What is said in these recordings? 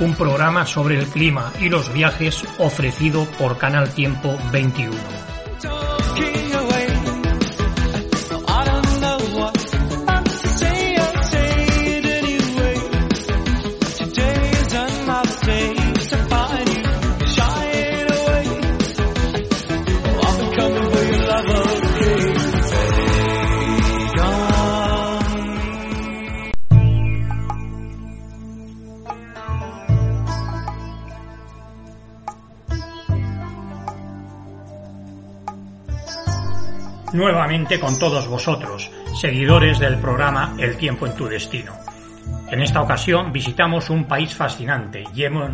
un programa sobre el clima y los viajes ofrecido por Canal Tiempo 21. Nuevamente con todos vosotros, seguidores del programa El tiempo en tu destino. En esta ocasión visitamos un país fascinante, lleno,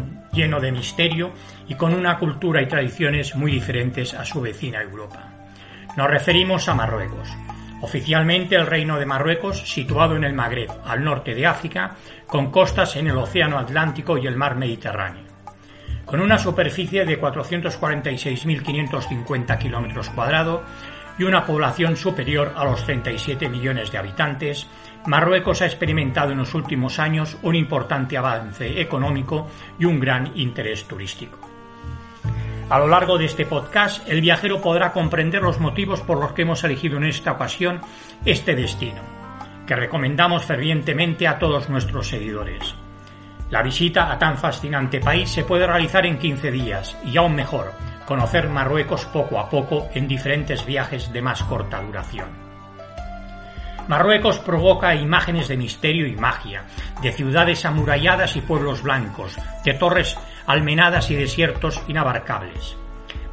de misterio y con una cultura y tradiciones muy diferentes a su vecina Europa. Nos referimos a Marruecos. Oficialmente el Reino de Marruecos, situado en el Magreb, al norte de África, con costas en el Océano Atlántico y el Mar Mediterráneo. Con una superficie de 446.550 kilómetros cuadrados, y una población superior a los 37 millones de habitantes, Marruecos ha experimentado en los últimos años un importante avance económico y un gran interés turístico. A lo largo de este podcast, el viajero podrá comprender los motivos por los que hemos elegido en esta ocasión este destino, que recomendamos fervientemente a todos nuestros seguidores. La visita a tan fascinante país se puede realizar en 15 días y aún mejor, conocer Marruecos poco a poco en diferentes viajes de más corta duración. Marruecos provoca imágenes de misterio y magia, de ciudades amuralladas y pueblos blancos, de torres almenadas y desiertos inabarcables.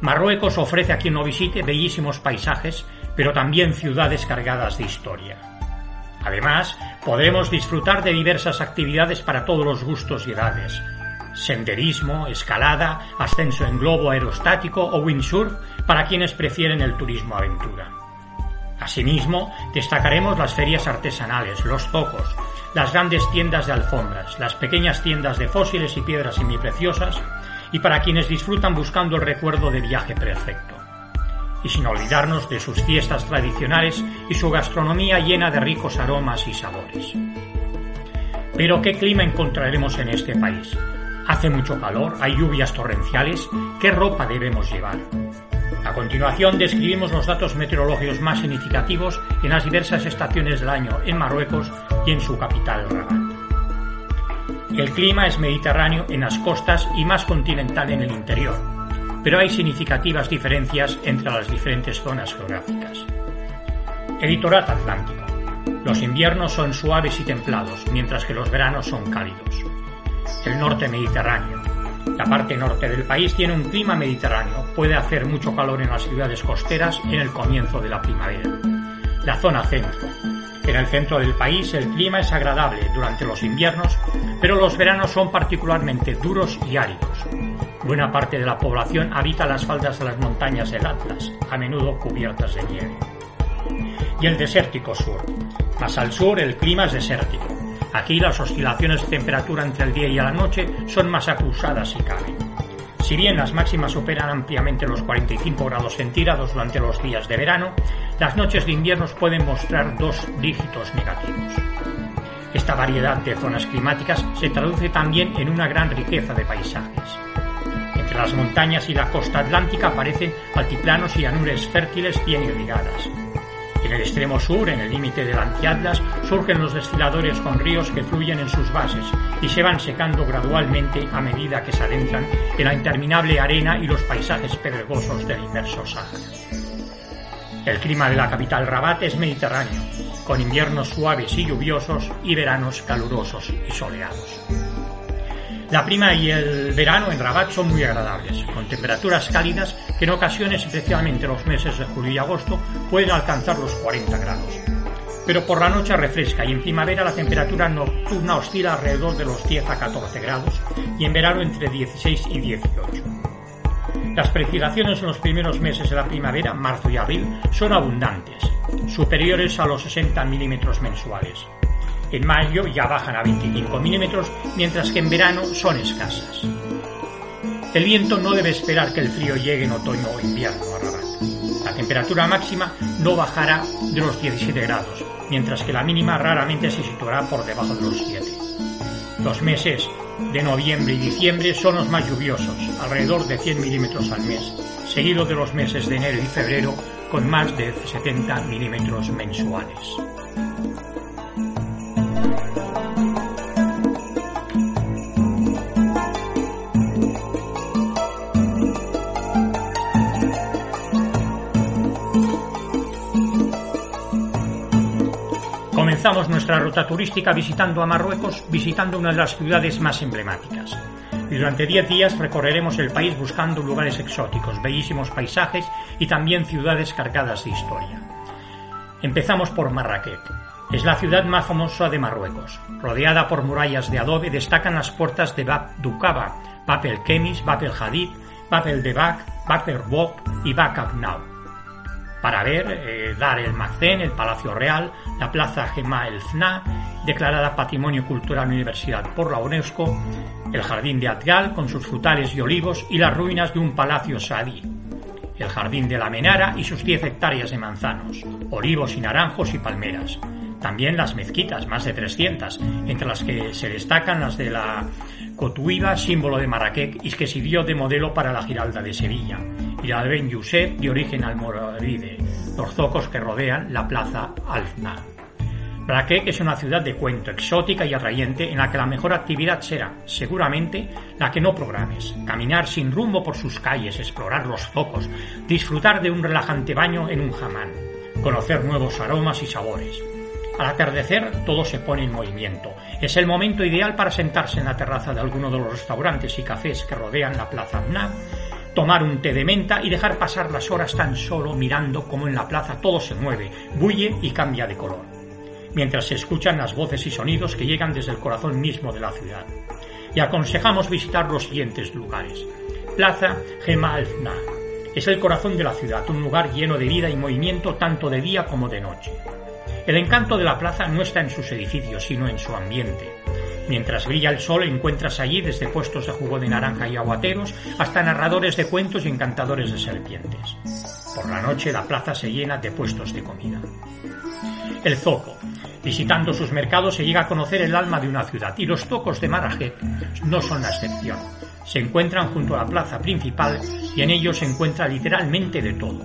Marruecos ofrece a quien lo visite bellísimos paisajes, pero también ciudades cargadas de historia. Además, podremos disfrutar de diversas actividades para todos los gustos y edades, senderismo, escalada, ascenso en globo aerostático o windsurf para quienes prefieren el turismo aventura. Asimismo, destacaremos las ferias artesanales, los zocos, las grandes tiendas de alfombras, las pequeñas tiendas de fósiles y piedras semipreciosas y para quienes disfrutan buscando el recuerdo de viaje perfecto. Y sin olvidarnos de sus fiestas tradicionales y su gastronomía llena de ricos aromas y sabores. Pero ¿qué clima encontraremos en este país? Hace mucho calor, hay lluvias torrenciales. ¿Qué ropa debemos llevar? A continuación describimos los datos meteorológicos más significativos en las diversas estaciones del año en Marruecos y en su capital Rabat. El clima es mediterráneo en las costas y más continental en el interior, pero hay significativas diferencias entre las diferentes zonas geográficas. El litoral atlántico. Los inviernos son suaves y templados, mientras que los veranos son cálidos el norte mediterráneo. La parte norte del país tiene un clima mediterráneo. Puede hacer mucho calor en las ciudades costeras en el comienzo de la primavera. La zona centro. En el centro del país el clima es agradable durante los inviernos, pero los veranos son particularmente duros y áridos. Buena parte de la población habita las faldas de las montañas del Atlas, a menudo cubiertas de nieve. Y el desértico sur. Más al sur el clima es desértico Aquí las oscilaciones de temperatura entre el día y la noche son más acusadas si cabe. Si bien las máximas operan ampliamente los 45 grados centígrados durante los días de verano, las noches de invierno pueden mostrar dos dígitos negativos. Esta variedad de zonas climáticas se traduce también en una gran riqueza de paisajes. Entre las montañas y la costa atlántica aparecen altiplanos y llanuras fértiles bien irrigadas. En el extremo sur, en el límite del Antiatlas, surgen los desfiladores con ríos que fluyen en sus bases y se van secando gradualmente a medida que se adentran en la interminable arena y los paisajes pedregosos del inmerso Sáhara. El clima de la capital Rabat es mediterráneo, con inviernos suaves y lluviosos y veranos calurosos y soleados. La prima y el verano en Rabat son muy agradables, con temperaturas cálidas que en ocasiones, especialmente los meses de julio y agosto, pueden alcanzar los 40 grados. pero por la noche refresca y en primavera la temperatura nocturna oscila alrededor de los 10 a 14 grados y en verano entre 16 y 18. Las precipitaciones en los primeros meses de la primavera, marzo y abril, son abundantes, superiores a los 60 milímetros mensuales. En mayo ya bajan a 25 milímetros, mientras que en verano son escasas. El viento no debe esperar que el frío llegue en otoño o invierno a Rabat. La temperatura máxima no bajará de los 17 grados, mientras que la mínima raramente se situará por debajo de los 7. Los meses de noviembre y diciembre son los más lluviosos, alrededor de 100 milímetros al mes, seguido de los meses de enero y febrero con más de 70 milímetros mensuales. Comenzamos nuestra ruta turística visitando a Marruecos, visitando una de las ciudades más emblemáticas. Y durante 10 días recorreremos el país buscando lugares exóticos, bellísimos paisajes y también ciudades cargadas de historia. Empezamos por Marrakech. Es la ciudad más famosa de Marruecos. Rodeada por murallas de adobe, destacan las puertas de Bab Dukaba, Bab el Kemis, Bab el Hadid, Bab el Debak, Bab el Bob y Bab Abnau para ver eh, Dar el Macén, el Palacio Real, la Plaza Gema el Fna, declarada Patrimonio Cultural Universidad por la UNESCO, el Jardín de Atgal con sus frutales y olivos y las ruinas de un palacio sadí, el Jardín de la Menara y sus 10 hectáreas de manzanos, olivos y naranjos y palmeras. También las mezquitas, más de 300, entre las que se destacan las de la Cotuiba, símbolo de Marrakech y que sirvió de modelo para la Giralda de Sevilla, y de Ben Youssef, de origen almorávide, los zocos que rodean la plaza Alfna. Marrakech es una ciudad de cuento, exótica y atrayente en la que la mejor actividad será, seguramente, la que no programes. Caminar sin rumbo por sus calles, explorar los zocos, disfrutar de un relajante baño en un jamán, conocer nuevos aromas y sabores. Al atardecer todo se pone en movimiento. Es el momento ideal para sentarse en la terraza de alguno de los restaurantes y cafés que rodean la plaza Abna tomar un té de menta y dejar pasar las horas tan solo mirando cómo en la plaza todo se mueve, bulle y cambia de color, mientras se escuchan las voces y sonidos que llegan desde el corazón mismo de la ciudad. Y aconsejamos visitar los siguientes lugares. Plaza Gema Alfna. Es el corazón de la ciudad, un lugar lleno de vida y movimiento tanto de día como de noche. El encanto de la plaza no está en sus edificios, sino en su ambiente. Mientras brilla el sol encuentras allí desde puestos de jugo de naranja y aguateros hasta narradores de cuentos y encantadores de serpientes. Por la noche la plaza se llena de puestos de comida. El zoco. Visitando sus mercados se llega a conocer el alma de una ciudad y los zocos de Marrakech no son la excepción. Se encuentran junto a la plaza principal y en ellos se encuentra literalmente de todo.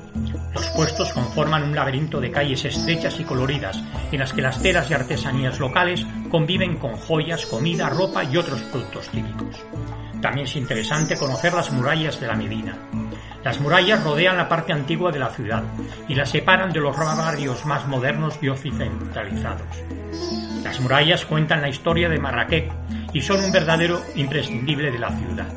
Los puestos conforman un laberinto de calles estrechas y coloridas, en las que las telas y artesanías locales conviven con joyas, comida, ropa y otros productos típicos. También es interesante conocer las murallas de la Medina. Las murallas rodean la parte antigua de la ciudad y la separan de los barrios más modernos y occidentalizados. Las murallas cuentan la historia de Marrakech y son un verdadero imprescindible de la ciudad.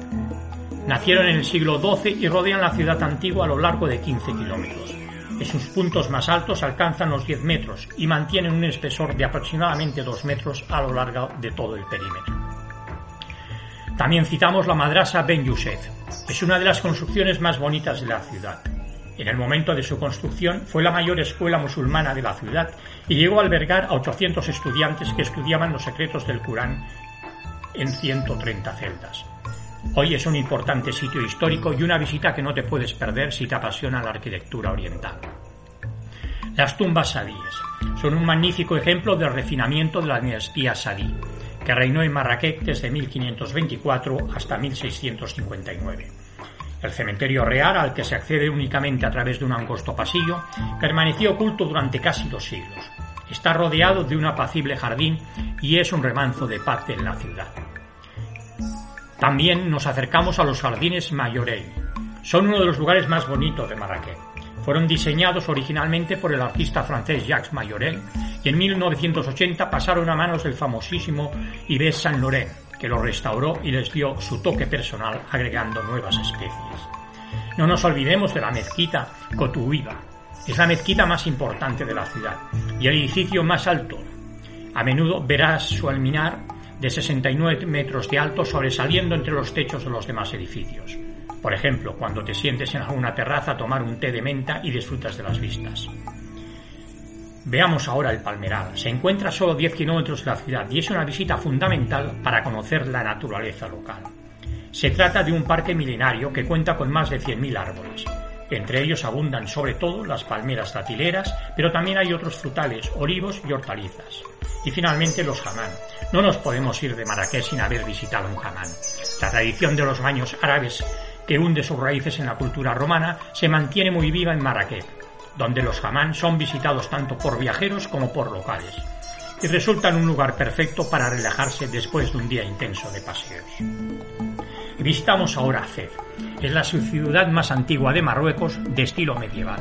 Nacieron en el siglo XII y rodean la ciudad antigua a lo largo de 15 kilómetros. En sus puntos más altos alcanzan los 10 metros y mantienen un espesor de aproximadamente 2 metros a lo largo de todo el perímetro. También citamos la madrasa Ben Youssef. Es una de las construcciones más bonitas de la ciudad. En el momento de su construcción fue la mayor escuela musulmana de la ciudad y llegó a albergar a 800 estudiantes que estudiaban los secretos del Corán en 130 celdas. Hoy es un importante sitio histórico y una visita que no te puedes perder si te apasiona la arquitectura oriental. Las tumbas sadíes son un magnífico ejemplo del refinamiento de la dinastía sadí, que reinó en Marrakech desde 1524 hasta 1659. El cementerio real, al que se accede únicamente a través de un angosto pasillo, permaneció oculto durante casi dos siglos. Está rodeado de un apacible jardín y es un remanso de paz en la ciudad. También nos acercamos a los jardines Mayorey. Son uno de los lugares más bonitos de Marrakech. Fueron diseñados originalmente por el artista francés Jacques Mayorel y en 1980 pasaron a manos del famosísimo Yves Saint Laurent, que lo restauró y les dio su toque personal agregando nuevas especies. No nos olvidemos de la mezquita Cotuiba. Es la mezquita más importante de la ciudad y el edificio más alto. A menudo verás su alminar de 69 metros de alto sobresaliendo entre los techos de los demás edificios. Por ejemplo, cuando te sientes en alguna terraza a tomar un té de menta y disfrutas de las vistas. Veamos ahora el Palmeral. Se encuentra a solo 10 kilómetros de la ciudad y es una visita fundamental para conocer la naturaleza local. Se trata de un parque milenario que cuenta con más de 100.000 árboles. Entre ellos abundan sobre todo las palmeras datileras, pero también hay otros frutales, olivos y hortalizas. Y finalmente los jamán. No nos podemos ir de Marrakech sin haber visitado un jamán. La tradición de los baños árabes que hunde sus raíces en la cultura romana se mantiene muy viva en Marrakech, donde los jamán son visitados tanto por viajeros como por locales y resultan un lugar perfecto para relajarse después de un día intenso de paseos. Visitamos ahora Fez. Es la ciudad más antigua de Marruecos de estilo medieval.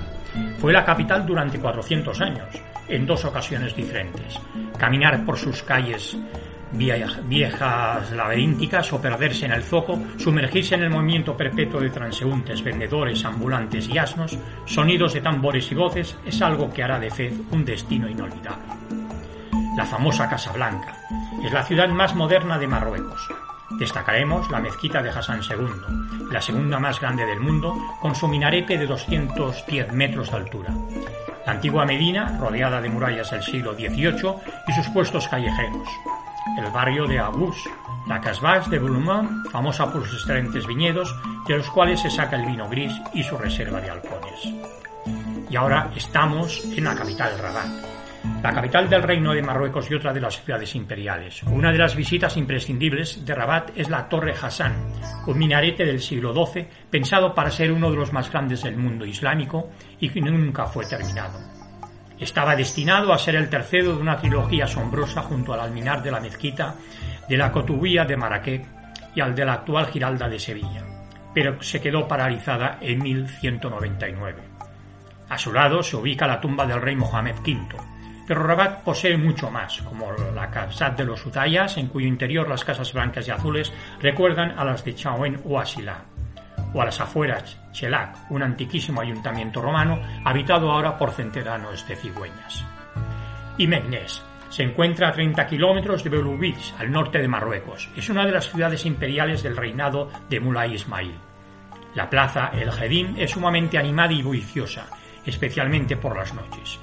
Fue la capital durante 400 años, en dos ocasiones diferentes. Caminar por sus calles viejas laberínticas o perderse en el zoco, sumergirse en el movimiento perpetuo de transeúntes, vendedores, ambulantes y asnos, sonidos de tambores y voces, es algo que hará de Fez un destino inolvidable. La famosa Casa Blanca es la ciudad más moderna de Marruecos. Destacaremos la mezquita de Hassan II, la segunda más grande del mundo, con su minarete de 210 metros de altura. La antigua Medina, rodeada de murallas del siglo XVIII y sus puestos callejeros. El barrio de Abús, la Casbah de Boulomont, famosa por sus excelentes viñedos, de los cuales se saca el vino gris y su reserva de halcones. Y ahora estamos en la capital Rabat, la capital del Reino de Marruecos y otra de las ciudades imperiales. Una de las visitas imprescindibles de Rabat es la Torre Hassan, un minarete del siglo XII pensado para ser uno de los más grandes del mundo islámico y que nunca fue terminado. Estaba destinado a ser el tercero de una trilogía asombrosa junto al alminar de la mezquita de la Cotubía de Marrakech y al de la actual Giralda de Sevilla, pero se quedó paralizada en 1199. A su lado se ubica la tumba del rey Mohamed V, pero Rabat posee mucho más, como la Casat de los Utayas, en cuyo interior las casas blancas y azules recuerdan a las de Chaouen o Asila, o a las afueras Chelak, un antiquísimo ayuntamiento romano habitado ahora por centenares de cigüeñas. Y Meknes se encuentra a 30 kilómetros de Belouiz, al norte de Marruecos. Es una de las ciudades imperiales del reinado de Mulay Ismail. La plaza El Jedín es sumamente animada y bulliciosa, especialmente por las noches.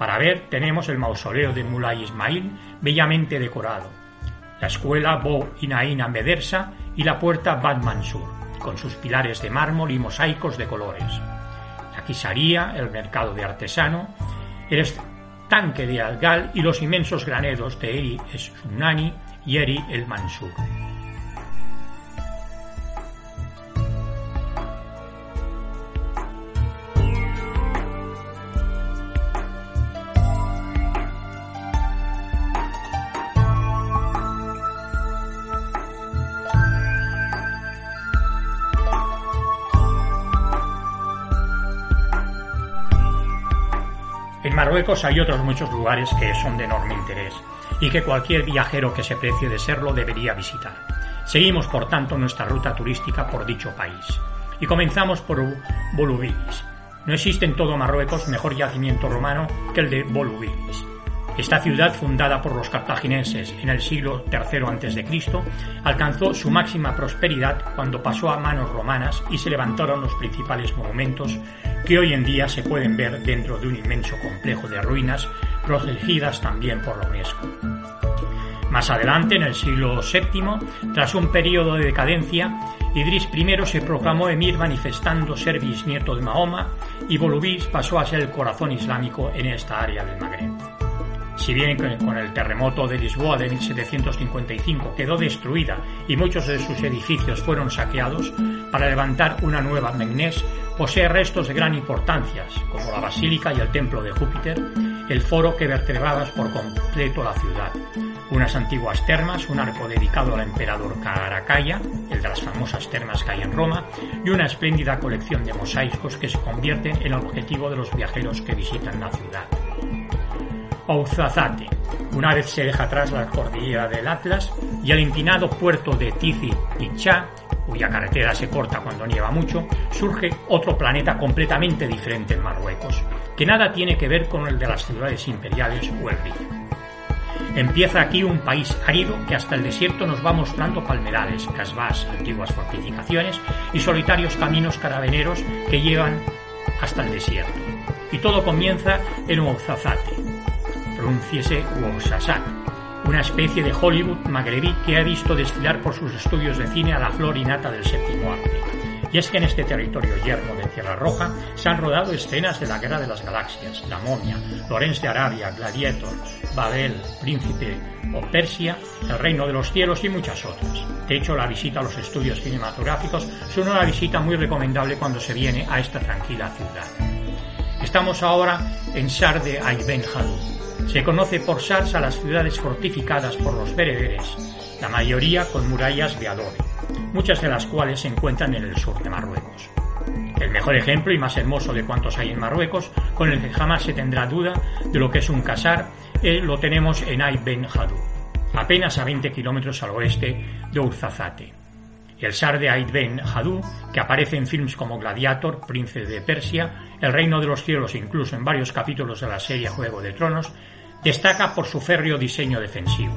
Para ver tenemos el mausoleo de Mulay Ismail, bellamente decorado, la escuela Bo Inaina Medersa y la puerta Bad Mansur, con sus pilares de mármol y mosaicos de colores. La quisaría, el mercado de artesano, el tanque de Algal y los inmensos graneros de Eri Sunani y Eri el Mansur. Hay otros muchos lugares que son de enorme interés y que cualquier viajero que se precie de serlo debería visitar. Seguimos, por tanto, nuestra ruta turística por dicho país y comenzamos por Volubilis. No existe en todo Marruecos mejor yacimiento romano que el de Volubilis. Esta ciudad, fundada por los cartagineses en el siglo III a.C., alcanzó su máxima prosperidad cuando pasó a manos romanas y se levantaron los principales monumentos que hoy en día se pueden ver dentro de un inmenso complejo de ruinas protegidas también por la UNESCO. Más adelante, en el siglo VII, tras un periodo de decadencia, Idris I se proclamó emir manifestando ser bisnieto de Mahoma y Volubilis pasó a ser el corazón islámico en esta área del Magreb. Si bien con el terremoto de Lisboa de 1755 quedó destruida y muchos de sus edificios fueron saqueados, para levantar una nueva Megnés posee restos de gran importancia, como la basílica y el templo de Júpiter, el foro que vertebraba por completo la ciudad, unas antiguas termas, un arco dedicado al emperador Caracalla, el de las famosas termas que hay en Roma, y una espléndida colección de mosaicos que se convierten en el objetivo de los viajeros que visitan la ciudad. Ouzazate. Una vez se deja atrás la cordillera del Atlas y el inclinado puerto de Tizi Cha, cuya carretera se corta cuando nieva mucho, surge otro planeta completamente diferente en Marruecos, que nada tiene que ver con el de las ciudades imperiales o el río. Empieza aquí un país árido que hasta el desierto nos va mostrando palmerales, casbás, antiguas fortificaciones y solitarios caminos carabineros que llevan hasta el desierto. Y todo comienza en Ouazazate, pronunciese Ouazazac, una especie de Hollywood magrebí que ha visto desfilar por sus estudios de cine a la flor innata del séptimo arte. Y es que en este territorio yermo de Tierra Roja se han rodado escenas de la Guerra de las Galaxias, La Momia, Lorenz de Arabia, Gladiator, Babel, Príncipe o Persia, El Reino de los Cielos y muchas otras. De hecho, la visita a los estudios cinematográficos es una visita muy recomendable cuando se viene a esta tranquila ciudad. Estamos ahora en Sar de Ayben Se conoce por Sars a las ciudades fortificadas por los bereberes, la mayoría con murallas de adobe muchas de las cuales se encuentran en el sur de Marruecos. El mejor ejemplo y más hermoso de cuantos hay en Marruecos, con el que jamás se tendrá duda de lo que es un casar, eh, lo tenemos en Ay Ben Hadou, apenas a 20 kilómetros al oeste de Urzazate. El Sar de Aid Ben Hadou, que aparece en films como Gladiator, Príncipe de Persia, El Reino de los Cielos incluso en varios capítulos de la serie Juego de Tronos, destaca por su férreo diseño defensivo.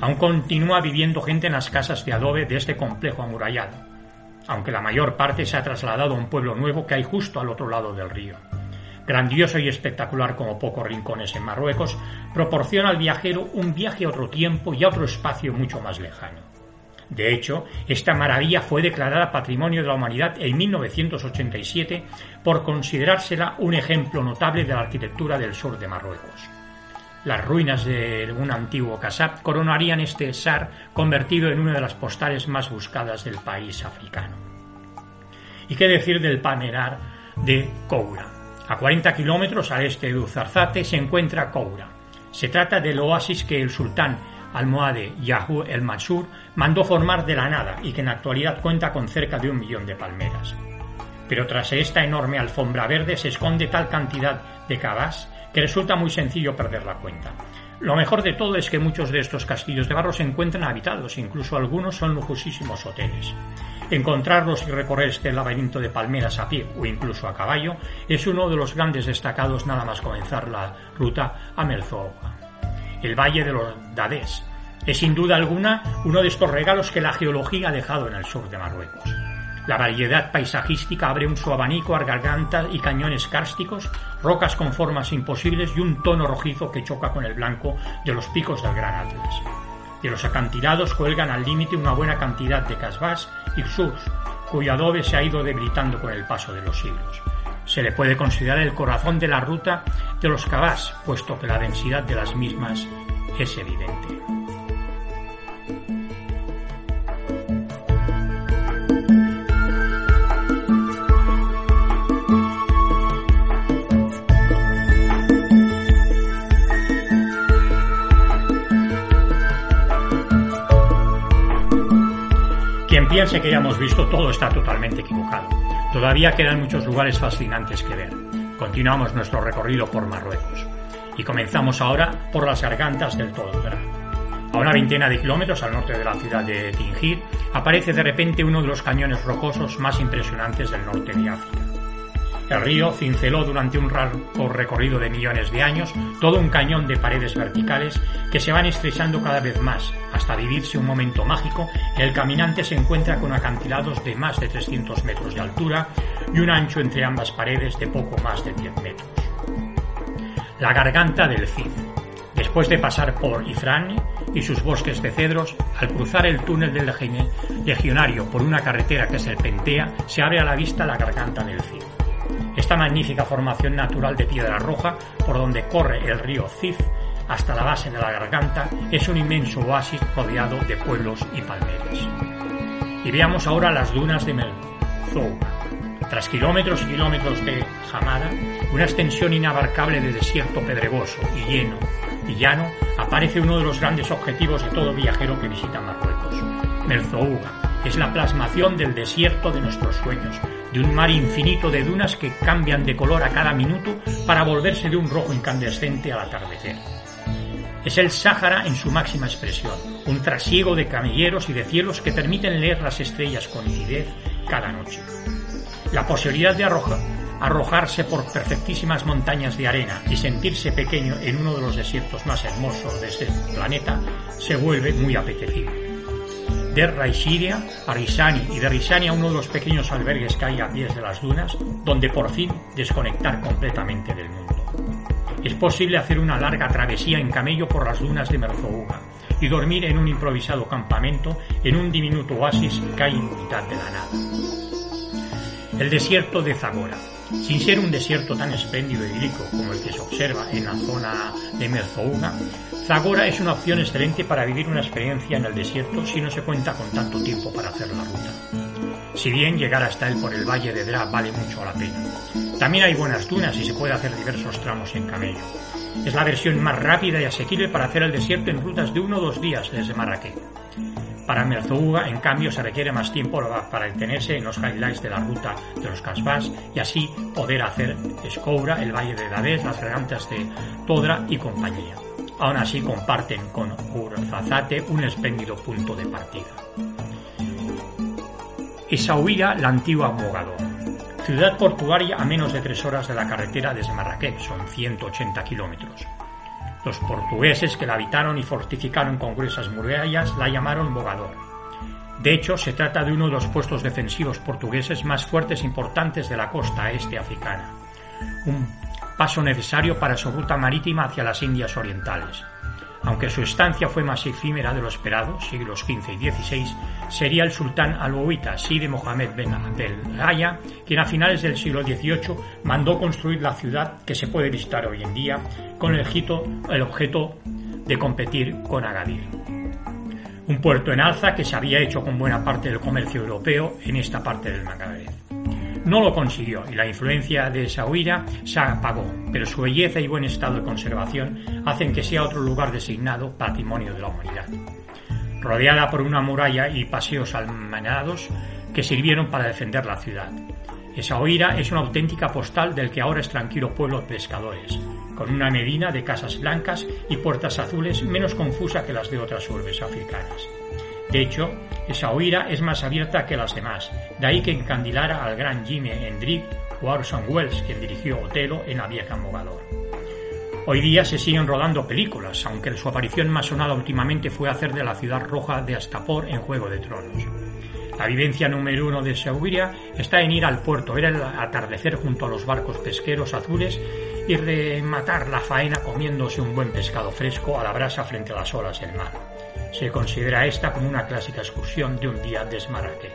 Aún continúa viviendo gente en las casas de adobe de este complejo amurallado, aunque la mayor parte se ha trasladado a un pueblo nuevo que hay justo al otro lado del río. Grandioso y espectacular como pocos rincones en Marruecos, proporciona al viajero un viaje a otro tiempo y a otro espacio mucho más lejano. De hecho, esta maravilla fue declarada Patrimonio de la Humanidad en 1987 por considerársela un ejemplo notable de la arquitectura del sur de Marruecos. Las ruinas de un antiguo casab coronarían este Sar convertido en una de las postales más buscadas del país africano. ¿Y qué decir del Panerar de Koura? A 40 kilómetros al este de Uzarzate se encuentra Koura. Se trata del oasis que el sultán almohade Yahoo el Mansur mandó formar de la nada y que en actualidad cuenta con cerca de un millón de palmeras. Pero tras esta enorme alfombra verde se esconde tal cantidad de cabas que resulta muy sencillo perder la cuenta. Lo mejor de todo es que muchos de estos castillos de barro se encuentran habitados, incluso algunos son lujosísimos hoteles. Encontrarlos y recorrer este laberinto de palmeras a pie o incluso a caballo es uno de los grandes destacados nada más comenzar la ruta a Melzoa. El Valle de los Dadés es sin duda alguna uno de estos regalos que la geología ha dejado en el sur de Marruecos. La variedad paisajística abre un su abanico a gargantas y cañones kársticos, rocas con formas imposibles y un tono rojizo que choca con el blanco de los picos del Gran Atlas. De los acantilados cuelgan al límite una buena cantidad de casbás y surs, cuyo adobe se ha ido debilitando con el paso de los siglos. Se le puede considerar el corazón de la ruta de los cabás, puesto que la densidad de las mismas es evidente. piense que ya hemos visto todo está totalmente equivocado. Todavía quedan muchos lugares fascinantes que ver. Continuamos nuestro recorrido por Marruecos. Y comenzamos ahora por las gargantas del Todra. A una veintena de kilómetros al norte de la ciudad de Tingir, aparece de repente uno de los cañones rocosos más impresionantes del norte de África. El río cinceló durante un largo recorrido de millones de años todo un cañón de paredes verticales que se van estrechando cada vez más, hasta vivirse un momento mágico el caminante se encuentra con acantilados de más de 300 metros de altura y un ancho entre ambas paredes de poco más de 10 metros. La garganta del Cid. Después de pasar por Ifrane y sus bosques de cedros, al cruzar el túnel del legionario por una carretera que serpentea, se abre a la vista la garganta del Cid. Esta magnífica formación natural de piedra roja, por donde corre el río Cid hasta la base de la garganta, es un inmenso oasis rodeado de pueblos y palmeras. Y veamos ahora las dunas de Melzoura. Tras kilómetros y kilómetros de jamada, una extensión inabarcable de desierto pedregoso y lleno y llano, aparece uno de los grandes objetivos de todo viajero que visita Marruecos. Merzouga es la plasmación del desierto de nuestros sueños, de un mar infinito de dunas que cambian de color a cada minuto para volverse de un rojo incandescente al atardecer. Es el Sáhara en su máxima expresión, un trasiego de camilleros y de cielos que permiten leer las estrellas con nitidez cada noche. La posibilidad de arrojarse por perfectísimas montañas de arena y sentirse pequeño en uno de los desiertos más hermosos de este planeta se vuelve muy apetecible de Raisiria a Risani y de Risani a uno de los pequeños albergues que hay a pies de las dunas, donde por fin desconectar completamente del mundo. Es posible hacer una larga travesía en camello por las dunas de Merzouga y dormir en un improvisado campamento en un diminuto oasis que hay en mitad de la nada. El desierto de Zagora. Sin ser un desierto tan espléndido y rico como el que se observa en la zona de Merzouga, Zagora es una opción excelente para vivir una experiencia en el desierto si no se cuenta con tanto tiempo para hacer la ruta. Si bien llegar hasta él por el valle de Dra vale mucho la pena. También hay buenas dunas y se puede hacer diversos tramos en camello. Es la versión más rápida y asequible para hacer el desierto en rutas de uno o dos días desde Marrakech. Para Merzouga, en cambio, se requiere más tiempo para detenerse en los highlights de la ruta de los Casbás y así poder hacer Escoura, el Valle de Dadez, las regantas de Todra y compañía. Aún así comparten con Urzazate un espléndido punto de partida. Essaouira, la antigua Mogador. Ciudad portuaria a menos de tres horas de la carretera desde Marrakech, son 180 kilómetros. Los portugueses que la habitaron y fortificaron con gruesas murallas la llamaron Mogador. De hecho, se trata de uno de los puestos defensivos portugueses más fuertes e importantes de la costa este africana. Paso necesario para su ruta marítima hacia las Indias Orientales. Aunque su estancia fue más efímera de lo esperado, siglos XV y XVI, sería el sultán alauita Sidi Mohammed Ben Abdel Raya quien a finales del siglo XVIII mandó construir la ciudad que se puede visitar hoy en día con el, el objeto de competir con Agadir. Un puerto en alza que se había hecho con buena parte del comercio europeo en esta parte del Magreb. No lo consiguió y la influencia de Sahuira se apagó, pero su belleza y buen estado de conservación hacen que sea otro lugar designado patrimonio de la humanidad. Rodeada por una muralla y paseos almenados que sirvieron para defender la ciudad. Essaouira es una auténtica postal del que ahora es tranquilo pueblo de pescadores, con una medina de casas blancas y puertas azules menos confusa que las de otras urbes africanas. De hecho, esa oira es más abierta que las demás, de ahí que encandilara al gran Jimmy Hendrick o Orson Welles, quien dirigió Otelo en la vieja Mogador. Hoy día se siguen rodando películas, aunque su aparición más sonada últimamente fue hacer de la ciudad roja de Astapor en Juego de Tronos. La vivencia número uno de Sauria está en ir al puerto, ver el atardecer junto a los barcos pesqueros azules y rematar la faena comiéndose un buen pescado fresco a la brasa frente a las olas del mar. Se considera esta como una clásica excursión de un día de Esmaraque.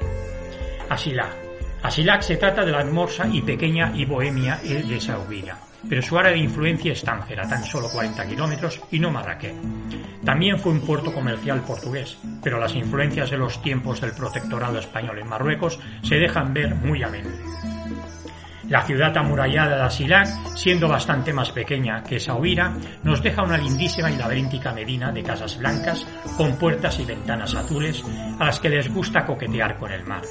Asilac. Asilac se trata de la hermosa y pequeña y bohemia de Saubira, pero su área de influencia es Tánger, tan solo 40 kilómetros, y no Marrakech. También fue un puerto comercial portugués, pero las influencias de los tiempos del protectorado español en Marruecos se dejan ver muy a menudo. La ciudad amurallada de Asilac, siendo bastante más pequeña que Sahuira, nos deja una lindísima y laberíntica medina de casas blancas con puertas y ventanas azules a las que les gusta coquetear con el mar.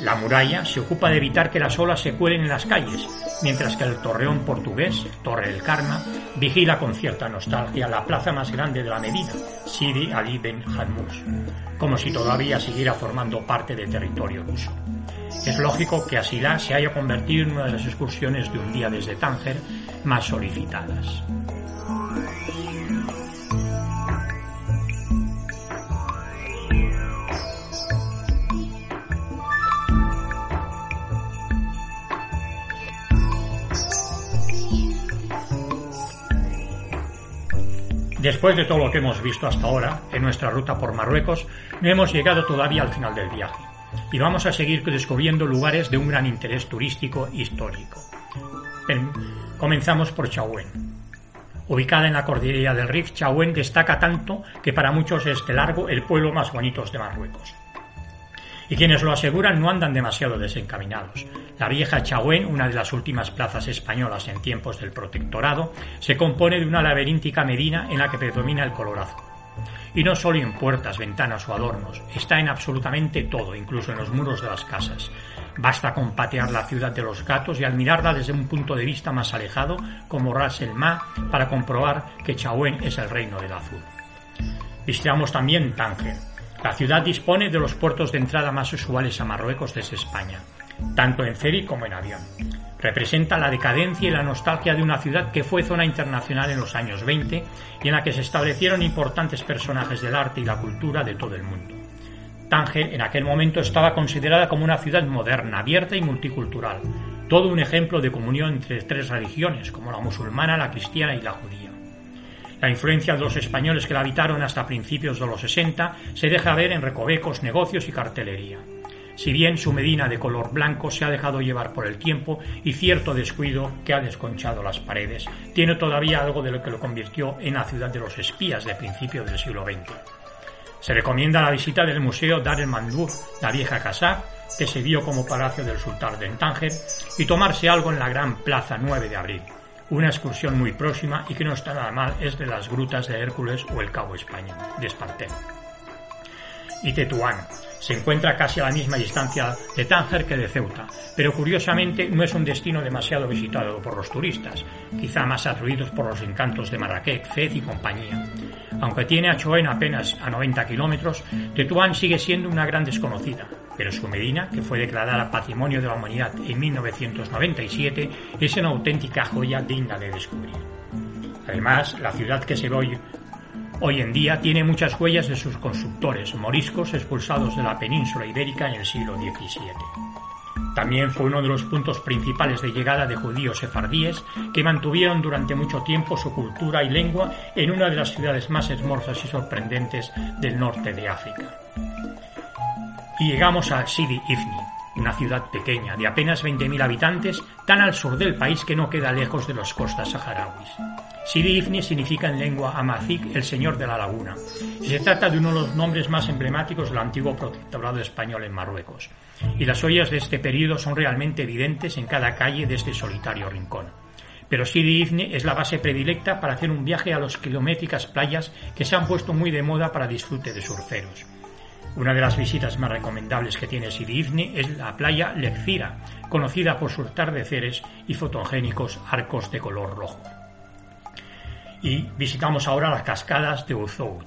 La muralla se ocupa de evitar que las olas se cuelen en las calles, mientras que el torreón portugués, Torre del Karma, vigila con cierta nostalgia la plaza más grande de la Medina, Sidi Ali Ben Hadmus, como si todavía siguiera formando parte del territorio ruso. Es lógico que Asilá se haya convertido en una de las excursiones de un día desde Tánger más solicitadas. Después de todo lo que hemos visto hasta ahora en nuestra ruta por Marruecos, no hemos llegado todavía al final del viaje y vamos a seguir descubriendo lugares de un gran interés turístico histórico. Comenzamos por Chauen. Ubicada en la cordillera del Rif, Chauen destaca tanto que para muchos es de largo el pueblo más bonito de Marruecos. Y quienes lo aseguran no andan demasiado desencaminados. La vieja Chauen, una de las últimas plazas españolas en tiempos del protectorado, se compone de una laberíntica medina en la que predomina el color azul. Y no solo en puertas, ventanas o adornos, está en absolutamente todo, incluso en los muros de las casas. Basta con patear la ciudad de los gatos y admirarla desde un punto de vista más alejado, como Ras el Ma, para comprobar que Chauen es el reino del azul. Visitamos también Tánger. La ciudad dispone de los puertos de entrada más usuales a Marruecos desde España, tanto en ferry como en avión. Representa la decadencia y la nostalgia de una ciudad que fue zona internacional en los años 20 y en la que se establecieron importantes personajes del arte y la cultura de todo el mundo. Tánger en aquel momento estaba considerada como una ciudad moderna, abierta y multicultural, todo un ejemplo de comunión entre tres religiones, como la musulmana, la cristiana y la judía. La influencia de los españoles que la habitaron hasta principios de los 60 se deja ver en recovecos, negocios y cartelería. Si bien su Medina de color blanco se ha dejado llevar por el tiempo y cierto descuido que ha desconchado las paredes, tiene todavía algo de lo que lo convirtió en la ciudad de los espías de principios del siglo XX. Se recomienda la visita del Museo Dar el Mandur, la vieja casa, que se vio como palacio del sultán de Tánger, y tomarse algo en la gran Plaza 9 de abril. Una excursión muy próxima y que no está nada mal es de las grutas de Hércules o el Cabo España, de Espartero. Y Tetuán, se encuentra casi a la misma distancia de Tánger que de Ceuta, pero curiosamente no es un destino demasiado visitado por los turistas, quizá más atraídos por los encantos de Marrakech, Fez y compañía. Aunque tiene a Choen apenas a 90 kilómetros, Tetuán sigue siendo una gran desconocida, pero su Medina, que fue declarada Patrimonio de la Humanidad en 1997, es una auténtica joya digna de descubrir. Además, la ciudad que se ve hoy Hoy en día tiene muchas huellas de sus constructores moriscos expulsados de la península ibérica en el siglo XVII. También fue uno de los puntos principales de llegada de judíos sefardíes que mantuvieron durante mucho tiempo su cultura y lengua en una de las ciudades más hermosas y sorprendentes del norte de África. Y llegamos a Sidi Ifni, una ciudad pequeña de apenas 20.000 habitantes, tan al sur del país que no queda lejos de las costas saharauis. Sidi Ifni significa en lengua amazic el señor de la laguna, se trata de uno de los nombres más emblemáticos del antiguo protectorado español en Marruecos. Y las ollas de este periodo son realmente evidentes en cada calle de este solitario rincón. Pero Sidi Ifni es la base predilecta para hacer un viaje a las kilométricas playas que se han puesto muy de moda para disfrute de surferos. Una de las visitas más recomendables que tiene Sidi es la playa Lexira, conocida por sus atardeceres y fotogénicos arcos de color rojo. Y visitamos ahora las cascadas de Uzout.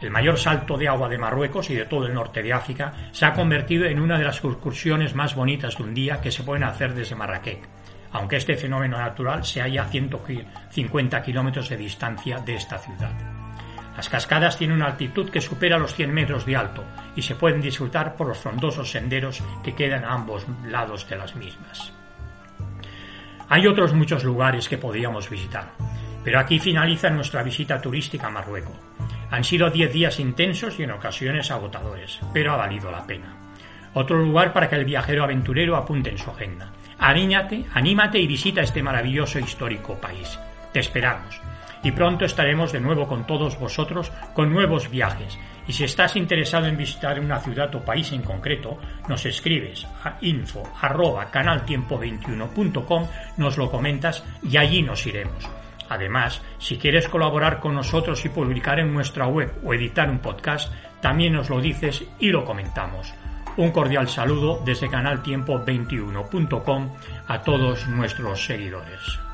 El mayor salto de agua de Marruecos y de todo el norte de África se ha convertido en una de las excursiones más bonitas de un día que se pueden hacer desde Marrakech, aunque este fenómeno natural se halla a 150 kilómetros de distancia de esta ciudad. Las cascadas tienen una altitud que supera los 100 metros de alto y se pueden disfrutar por los frondosos senderos que quedan a ambos lados de las mismas. Hay otros muchos lugares que podríamos visitar, pero aquí finaliza nuestra visita turística a Marruecos. Han sido 10 días intensos y en ocasiones agotadores, pero ha valido la pena. Otro lugar para que el viajero aventurero apunte en su agenda. Anímate, anímate y visita este maravilloso e histórico país. Te esperamos y pronto estaremos de nuevo con todos vosotros con nuevos viajes. Y si estás interesado en visitar una ciudad o país en concreto, nos escribes a info arroba canaltiempo21.com, nos lo comentas y allí nos iremos. Además, si quieres colaborar con nosotros y publicar en nuestra web o editar un podcast, también nos lo dices y lo comentamos. Un cordial saludo desde canaltiempo21.com a todos nuestros seguidores.